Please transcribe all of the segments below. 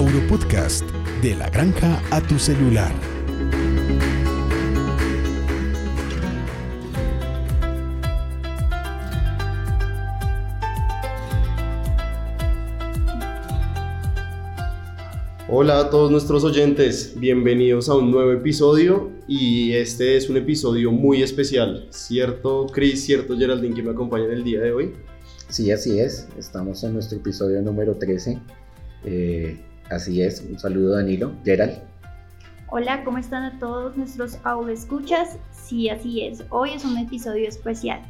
Auropodcast, de la granja a tu celular. Hola a todos nuestros oyentes, bienvenidos a un nuevo episodio y este es un episodio muy especial, ¿cierto Chris, cierto Geraldine que me acompañan el día de hoy? Sí, así es, estamos en nuestro episodio número 13, eh, así es, un saludo Danilo, Gerald. Hola, ¿cómo están a todos nuestros escuchas? Sí, así es, hoy es un episodio especial.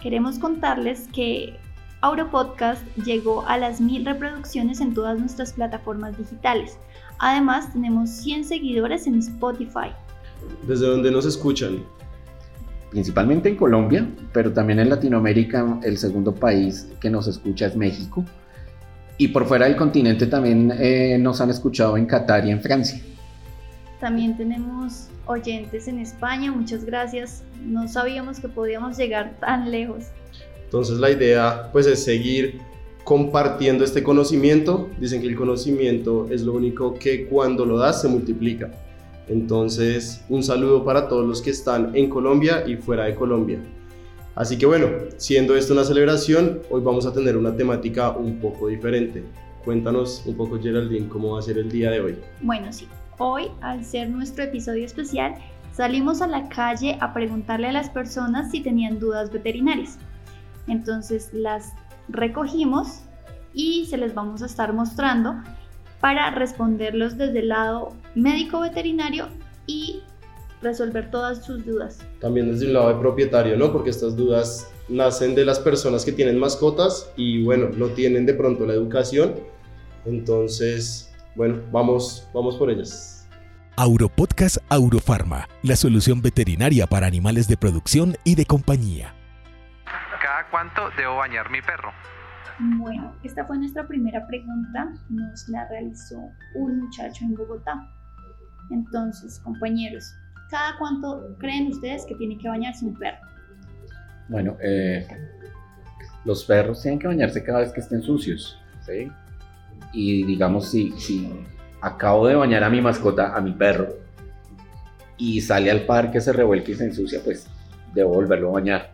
Queremos contarles que Auro Podcast llegó a las mil reproducciones en todas nuestras plataformas digitales. Además, tenemos 100 seguidores en Spotify. ¿Desde dónde nos escuchan? Principalmente en Colombia, pero también en Latinoamérica, el segundo país que nos escucha es México. Y por fuera del continente también eh, nos han escuchado en Qatar y en Francia. También tenemos oyentes en España, muchas gracias. No sabíamos que podíamos llegar tan lejos. Entonces la idea pues es seguir compartiendo este conocimiento. Dicen que el conocimiento es lo único que cuando lo das se multiplica. Entonces un saludo para todos los que están en Colombia y fuera de Colombia. Así que bueno, siendo esto una celebración, hoy vamos a tener una temática un poco diferente. Cuéntanos un poco Geraldine cómo va a ser el día de hoy. Bueno, sí, hoy al ser nuestro episodio especial, salimos a la calle a preguntarle a las personas si tenían dudas veterinarias. Entonces las recogimos y se les vamos a estar mostrando para responderlos desde el lado médico veterinario y resolver todas sus dudas. También desde un lado de propietario, ¿no? Porque estas dudas nacen de las personas que tienen mascotas y bueno, no tienen de pronto la educación. Entonces, bueno, vamos, vamos por ellas. Auropodcast Aurofarma, la solución veterinaria para animales de producción y de compañía. ¿Cada cuánto debo bañar mi perro? Bueno, esta fue nuestra primera pregunta, nos la realizó un muchacho en Bogotá. Entonces, compañeros, ¿cada cuánto creen ustedes que tiene que bañarse un perro? Bueno, eh, los perros tienen que bañarse cada vez que estén sucios, ¿sí? Y digamos, si, si acabo de bañar a mi mascota, a mi perro, y sale al parque, se revuelca y se ensucia, pues debo volverlo a bañar.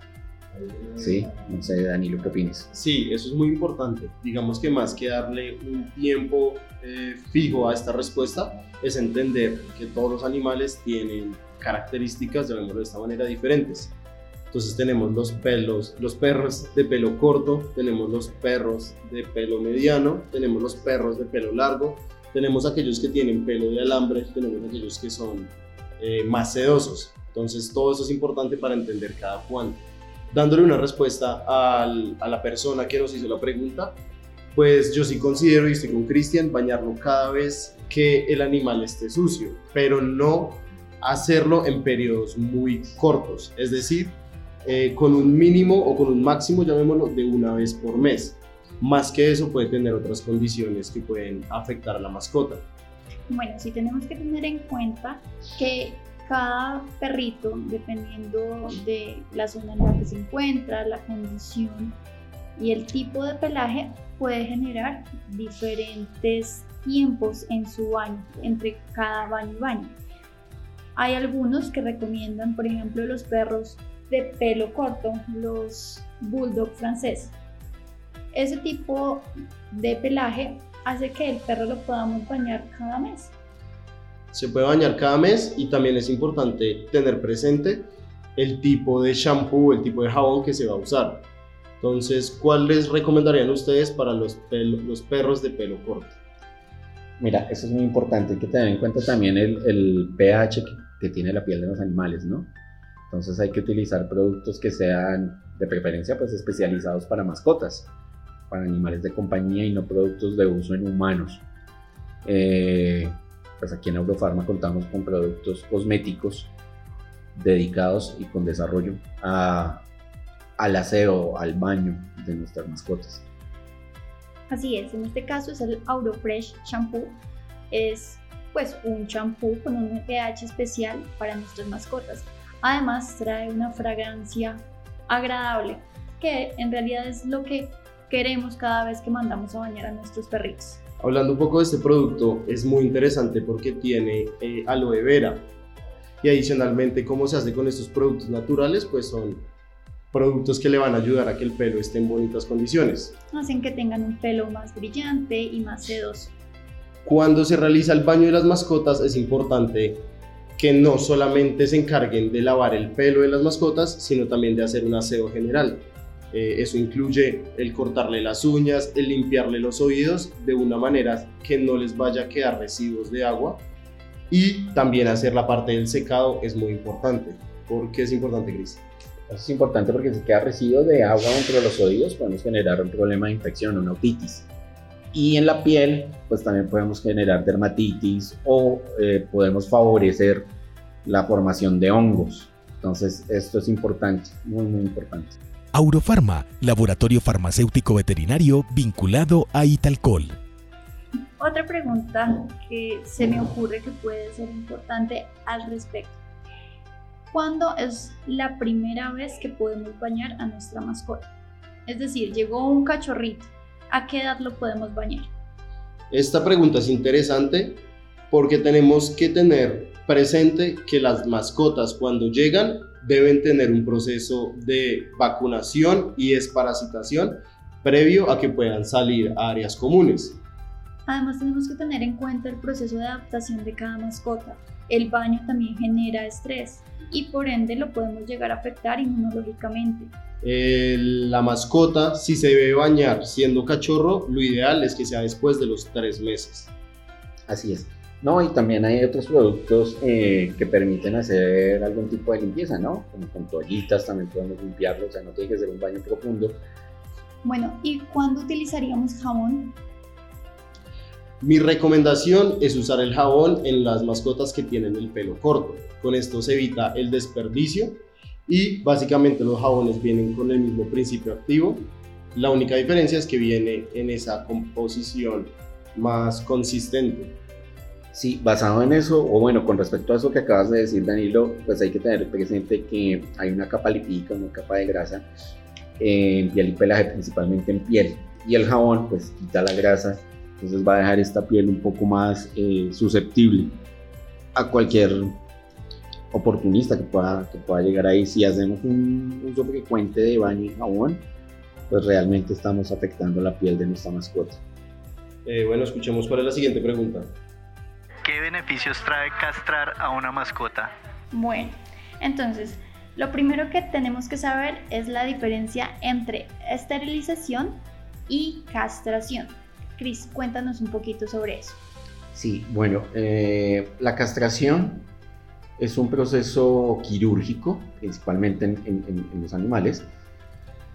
Sí, no sé, Danilo, ¿qué opinas? Sí, eso es muy importante. Digamos que más que darle un tiempo eh, fijo a esta respuesta, es entender que todos los animales tienen características, llamémoslo de esta manera, diferentes. Entonces tenemos los pelos, los perros de pelo corto, tenemos los perros de pelo mediano, tenemos los perros de pelo largo, tenemos aquellos que tienen pelo de alambre, tenemos aquellos que son eh, más sedosos. Entonces todo eso es importante para entender cada cuánto dándole una respuesta al, a la persona que nos hizo la pregunta, pues yo sí considero, y estoy con Cristian, bañarlo cada vez que el animal esté sucio, pero no hacerlo en periodos muy cortos, es decir, eh, con un mínimo o con un máximo, llamémoslo, de una vez por mes. Más que eso puede tener otras condiciones que pueden afectar a la mascota. Bueno, sí tenemos que tener en cuenta que cada perrito, dependiendo de la zona en la que se encuentra, la condición y el tipo de pelaje, puede generar diferentes tiempos en su baño, entre cada baño y baño. Hay algunos que recomiendan, por ejemplo, los perros de pelo corto, los bulldog francés. Ese tipo de pelaje hace que el perro lo podamos bañar cada mes se puede bañar cada mes y también es importante tener presente el tipo de shampoo, el tipo de jabón que se va a usar. Entonces, ¿cuál les recomendarían ustedes para los, los perros de pelo corto? Mira, eso es muy importante, hay que tener en cuenta también el, el pH que, que, tiene la piel de los animales, ¿no? Entonces hay que utilizar productos que sean de preferencia pues especializados para mascotas, para animales de compañía y no productos de uso en humanos. Eh, pues aquí en Eurofarma contamos con productos cosméticos dedicados y con desarrollo al aseo, al baño de nuestras mascotas. Así es, en este caso es el Aurofresh Shampoo. Es pues un champú con un pH especial para nuestras mascotas. Además trae una fragancia agradable, que en realidad es lo que queremos cada vez que mandamos a bañar a nuestros perritos. Hablando un poco de este producto, es muy interesante porque tiene eh, aloe vera. Y adicionalmente, ¿cómo se hace con estos productos naturales? Pues son productos que le van a ayudar a que el pelo esté en bonitas condiciones. Hacen que tengan un pelo más brillante y más sedoso. Cuando se realiza el baño de las mascotas es importante que no solamente se encarguen de lavar el pelo de las mascotas, sino también de hacer un aseo general. Eh, eso incluye el cortarle las uñas, el limpiarle los oídos de una manera que no les vaya a quedar residuos de agua y también hacer la parte del secado es muy importante. ¿Por qué es importante, Cris? Es importante porque si queda residuo de agua dentro de los oídos podemos generar un problema de infección, una otitis. Y en la piel, pues también podemos generar dermatitis o eh, podemos favorecer la formación de hongos. Entonces, esto es importante, muy, muy importante. Aurofarma, laboratorio farmacéutico veterinario vinculado a Italcol. Otra pregunta que se me ocurre que puede ser importante al respecto. ¿Cuándo es la primera vez que podemos bañar a nuestra mascota? Es decir, llegó un cachorrito, ¿a qué edad lo podemos bañar? Esta pregunta es interesante porque tenemos que tener presente que las mascotas cuando llegan deben tener un proceso de vacunación y desparasitación previo a que puedan salir a áreas comunes. Además tenemos que tener en cuenta el proceso de adaptación de cada mascota. El baño también genera estrés y por ende lo podemos llegar a afectar inmunológicamente. la mascota, si se debe bañar siendo cachorro, lo ideal es que sea después de los tres meses. Así es. No, y también hay otros productos eh, que permiten hacer algún tipo de limpieza, ¿no? Como con toallitas también podemos limpiarlo, o sea, no tiene que ser un baño profundo. Bueno, ¿y cuándo utilizaríamos jabón? Mi recomendación es usar el jabón en las mascotas que tienen el pelo corto. Con esto se evita el desperdicio y básicamente los jabones vienen con el mismo principio activo. La única diferencia es que viene en esa composición más consistente. Sí, basado en eso, o bueno, con respecto a eso que acabas de decir, Danilo, pues hay que tener presente que hay una capa lipídica, una capa de grasa en piel y pelaje, principalmente en piel. Y el jabón, pues quita la grasa, entonces va a dejar esta piel un poco más eh, susceptible a cualquier oportunista que pueda, que pueda llegar ahí. Si hacemos un uso frecuente de baño y jabón, pues realmente estamos afectando la piel de nuestra mascota. Eh, bueno, escuchemos cuál es la siguiente pregunta. ¿Qué beneficios trae castrar a una mascota? Bueno, entonces, lo primero que tenemos que saber es la diferencia entre esterilización y castración. Cris, cuéntanos un poquito sobre eso. Sí, bueno, eh, la castración es un proceso quirúrgico, principalmente en, los animales,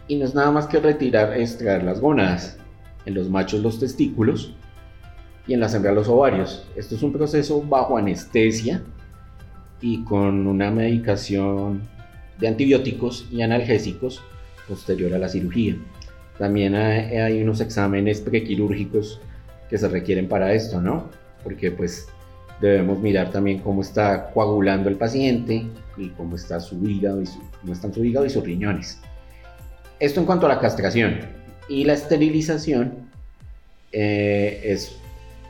y no es nada más que retirar, extraer las gónadas, en los machos los testículos y en la hembras los ovarios. Esto es un proceso bajo anestesia y con una medicación de antibióticos y analgésicos posterior a la cirugía. También hay, unos exámenes prequirúrgicos que se requieren para esto, ¿no? Porque pues debemos mirar también cómo está coagulando el paciente y cómo está su hígado y cómo están su hígado y sus riñones. Esto en cuanto a la castración y la esterilización eh, es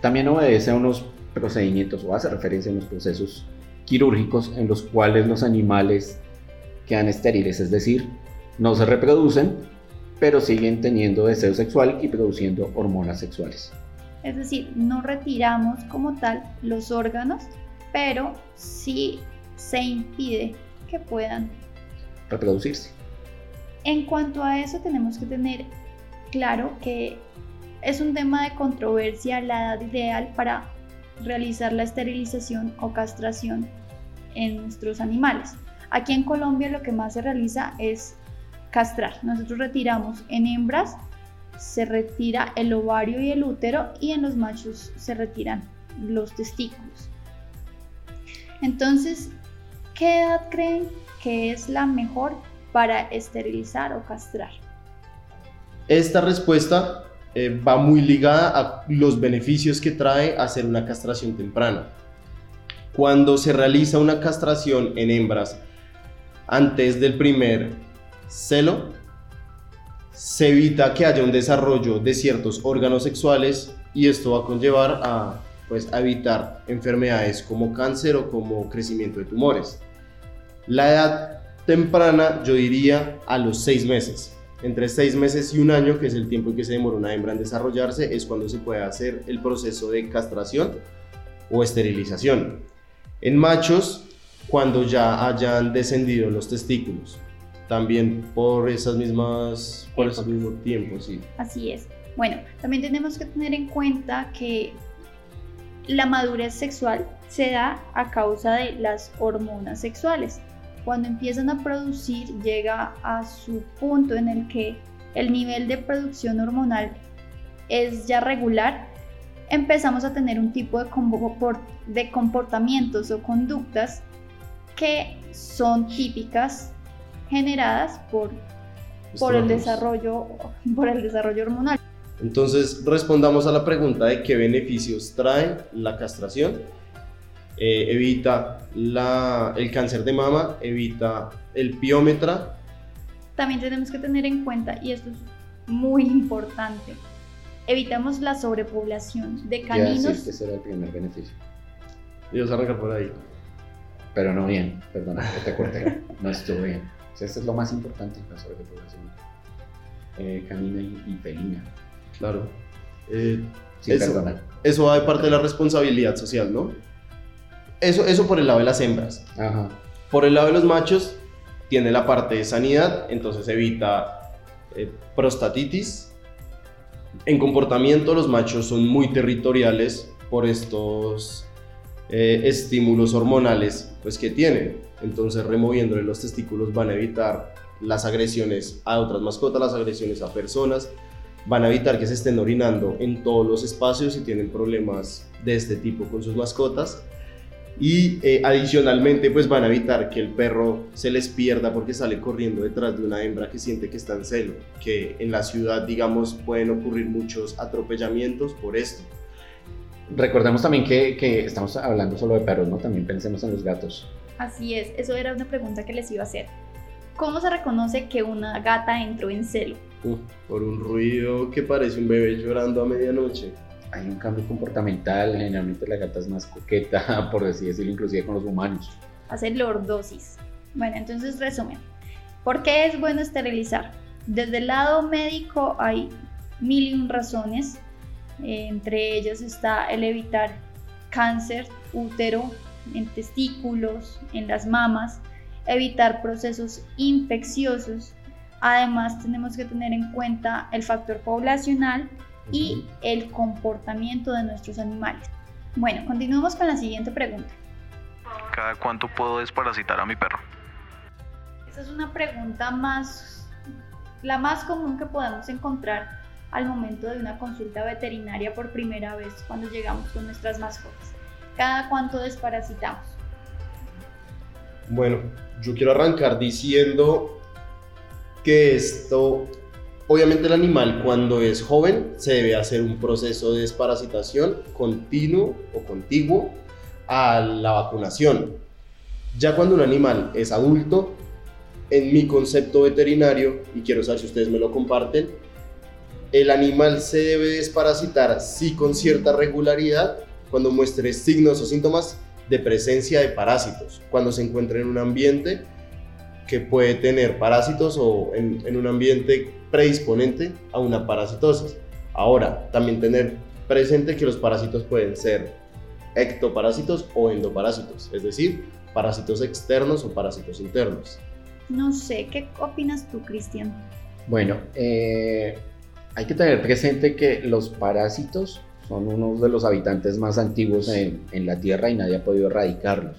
también obedece a unos procedimientos o hace referencia a unos procesos quirúrgicos en los cuales los animales quedan estériles, es decir, no se reproducen, pero siguen teniendo deseo sexual y produciendo hormonas sexuales. Es decir, no retiramos como tal los órganos, pero sí se impide que puedan reproducirse. En cuanto a eso, tenemos que tener claro que es un tema de controversia la edad ideal para realizar la esterilización o castración en nuestros animales. Aquí en Colombia lo que más se realiza es castrar. Nosotros retiramos en hembras, se retira el ovario y el útero y en los machos se retiran los testículos. Entonces, ¿qué edad creen que es la mejor para esterilizar o castrar? Esta respuesta eh, va muy ligada a los beneficios que trae hacer una castración temprana. Cuando se realiza una castración en hembras antes del primer celo, se evita que haya un desarrollo de ciertos órganos sexuales y esto va a conllevar a, pues, a evitar enfermedades como cáncer o como crecimiento de tumores. La edad temprana yo diría a los seis meses. Entre seis meses y un año, que es el tiempo en que se demora una hembra en desarrollarse, es cuando se puede hacer el proceso de castración o esterilización. En machos, cuando ya hayan descendido los testículos. También por esas mismas, por esos mismos tiempos, sí. Así es. Bueno, también tenemos que tener en cuenta que la madurez sexual se da a causa de las hormonas sexuales. Cuando empiezan a producir llega a su punto en el que el nivel de producción hormonal es ya regular, empezamos a tener un tipo de, de comportamientos o conductas que son típicas generadas por, por el, desarrollo, por el desarrollo hormonal. Entonces respondamos a la pregunta de qué beneficios trae la castración. Eh, evita la, el cáncer de mama, evita el piómetra. También tenemos que tener en cuenta, y esto es muy importante, evitamos la sobrepoblación de caninos. Decir que será el primer beneficio. Y a arrancar por ahí. Pero no bien, perdona, te corté. no estuvo bien. O eso es lo más importante en la sobrepoblación. Eh, canina y, felina. Claro. Eh, sí, eso, eso va de parte de la responsabilidad social, ¿no? Eso, eso por el lado de las hembras. Ajá. Por el lado de los machos, tiene la parte de sanidad, entonces evita eh, prostatitis. En comportamiento, los machos son muy territoriales por estos eh, estímulos hormonales pues, que tienen. Entonces, removiéndole los testículos van a evitar las agresiones a otras mascotas, las agresiones a personas, van a evitar que se estén orinando en todos los espacios y tienen problemas de este tipo con sus mascotas. Y eh, adicionalmente, pues van a evitar que el perro se les pierda porque sale corriendo detrás de una hembra que siente que está en celo, que en la ciudad, digamos, pueden ocurrir muchos atropellamientos por esto. Recordemos también que, que, estamos hablando solo de perros, ¿no? También pensemos en los gatos. Así es, eso era una pregunta que les iba a hacer. ¿Cómo se reconoce que una gata entró en celo? por un ruido que parece un bebé llorando a medianoche. Hay un cambio comportamental, generalmente la gata es más coqueta, por así decirlo, inclusive con los humanos. Hace lordosis. Bueno, entonces resumen. ¿Por qué es bueno esterilizar? Desde el lado médico hay mil y un razones entre ellos está el evitar cáncer útero, en testículos, en las mamas, evitar procesos infecciosos. Además, tenemos que tener en cuenta el factor poblacional y el comportamiento de nuestros animales. Bueno, continuamos con la siguiente pregunta. ¿Cada cuánto puedo desparasitar a mi perro? Esa es una pregunta más, la más común que podemos encontrar al momento de una consulta veterinaria por primera vez cuando llegamos con nuestras mascotas. ¿Cada cuánto desparasitamos? Bueno, yo quiero arrancar diciendo que esto, obviamente el animal cuando es joven se debe hacer un proceso de desparasitación continuo o contiguo a la vacunación. Ya cuando un animal es adulto, en mi concepto veterinario, y quiero saber si ustedes me lo comparten, el animal se debe desparasitar sí con cierta regularidad cuando muestre signos o síntomas de presencia de parásitos, cuando se encuentre en un ambiente que puede tener parásitos o en, en un ambiente predisponente a una parasitosis. Ahora, también tener presente que los parásitos pueden ser ectoparásitos o endoparásitos, es decir, parásitos externos o parásitos internos. No sé, ¿qué opinas tú, Cristian? Bueno, eh, hay que tener presente que los parásitos son unos de los habitantes más antiguos en, la Tierra y nadie ha podido erradicarlos.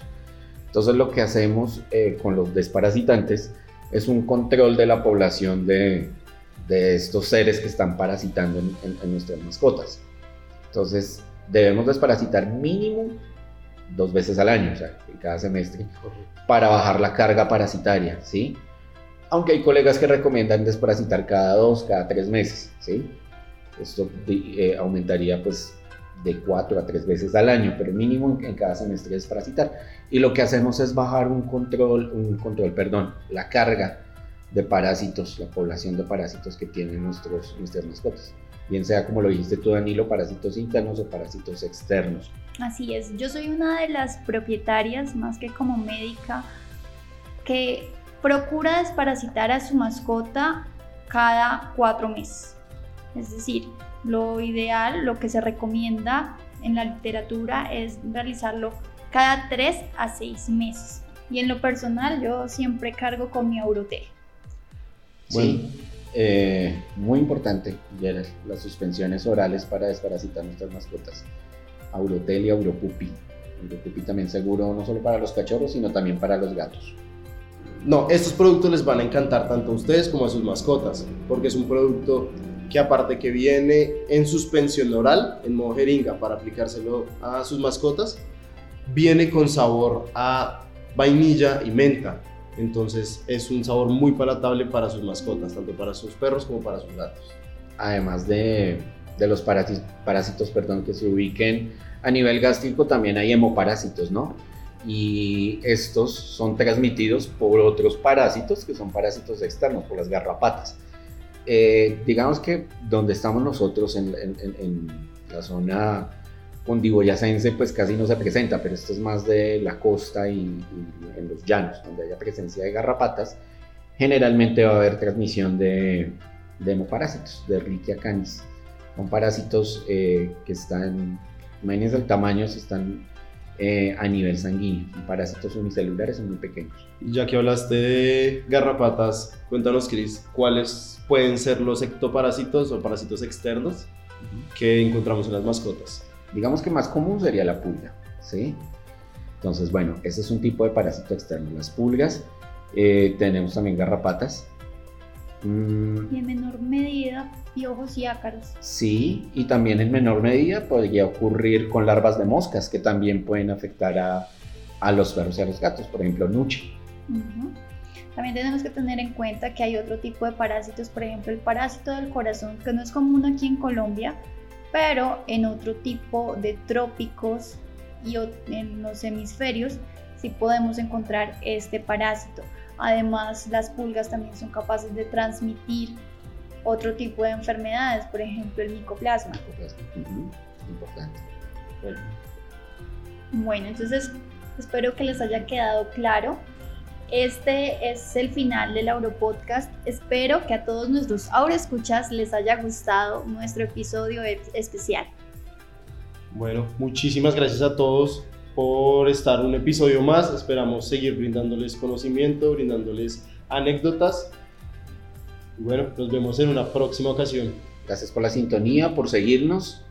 Entonces lo que hacemos eh, con los desparasitantes es un control de la población de, estos seres que están parasitando en, nuestras mascotas. Entonces debemos desparasitar mínimo dos veces al año, o sea, en cada semestre, para bajar la carga parasitaria, ¿sí? Aunque hay colegas que recomiendan desparasitar cada dos, cada tres meses, ¿sí? Esto eh, aumentaría pues de cuatro a tres veces al año, pero mínimo en, cada semestre desparasitar. Y lo que hacemos es bajar un control, un control, perdón, la carga de parásitos, la población de parásitos que tienen nuestros, nuestras mascotas. bien sea como lo dijiste tú Danilo, parásitos internos o parásitos externos. Así es, yo soy una de las propietarias, más que como médica, que procura desparasitar a su mascota cada cuatro meses. Es decir, lo ideal, lo que se recomienda en la literatura es realizarlo cada tres a seis meses. Y en lo personal yo siempre cargo con mi Aurote. Bueno, eh, muy importante, las suspensiones orales para desparasitar nuestras mascotas. Aurotel y Auropupi. Auropupi también seguro no solo para los cachorros, sino también para los gatos. No, estos productos les van a encantar tanto a ustedes como a sus mascotas, porque es un producto que aparte que viene en suspensión oral, en modo jeringa, para aplicárselo a sus mascotas, viene con sabor a vainilla y menta. Entonces es un sabor muy palatable para sus mascotas, tanto para sus perros como para sus gatos. Además de, de los parásitos, parásitos perdón, que se ubiquen a nivel gástrico, también hay hemoparásitos, ¿no? Y estos son transmitidos por otros parásitos que son parásitos externos, por las garrapatas. Eh, digamos que donde estamos nosotros en, en, en la zona cundiboyacense pues casi no se presenta, pero esto es más de la costa y, en los llanos, donde haya presencia de garrapatas, generalmente va a haber transmisión de, de hemoparásitos, de Riquia canis. Son parásitos eh, que están, imagínense el tamaño, si están eh, a nivel sanguíneo. Parásitos unicelulares son muy pequeños. Ya que hablaste de garrapatas, cuéntanos, Cris, ¿cuáles pueden ser los ectoparásitos o parásitos externos que encontramos en las mascotas? digamos que más común sería la pulga, ¿sí? Entonces, bueno, ese es un tipo de parásito externo. Las pulgas, eh, tenemos también garrapatas. Mm. y en menor medida, piojos y ácaros. Sí, y también en menor medida podría ocurrir con larvas de moscas que también pueden afectar a, a los perros y a los gatos, por ejemplo, nuche. También tenemos que tener en cuenta que hay otro tipo de parásitos, por ejemplo, el parásito del corazón, que no es común aquí en Colombia, pero en otro tipo de trópicos y en los hemisferios sí podemos encontrar este parásito. Además, las pulgas también son capaces de transmitir otro tipo de enfermedades, por ejemplo, el micoplasma. Importante. Bueno, entonces espero que les haya quedado claro este es el final del Auropodcast. Espero que a todos nuestros escuchas les haya gustado nuestro episodio especial. Bueno, muchísimas gracias a todos por estar un episodio más. Esperamos seguir brindándoles conocimiento, brindándoles anécdotas. Y bueno, nos vemos en una próxima ocasión. Gracias por la sintonía, por seguirnos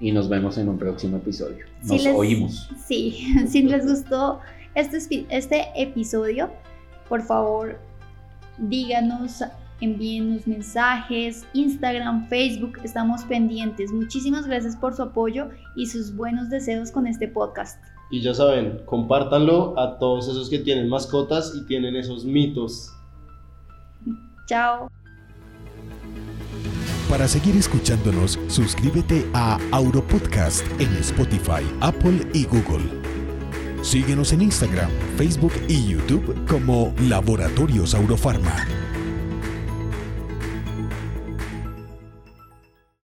y nos vemos en un próximo episodio. Nos oímos. Sí, si les gustó este, este episodio, por favor, díganos, envíenos mensajes, Instagram, Facebook, estamos pendientes. Muchísimas gracias por su apoyo y sus buenos deseos con este podcast. Y ya saben, compártanlo a todos esos que tienen mascotas y tienen esos mitos. Chao. Para seguir escuchándonos, suscríbete a Auropodcast en Spotify, Apple y Google. Síguenos en Instagram, Facebook y YouTube como Laboratorios Aurofarma.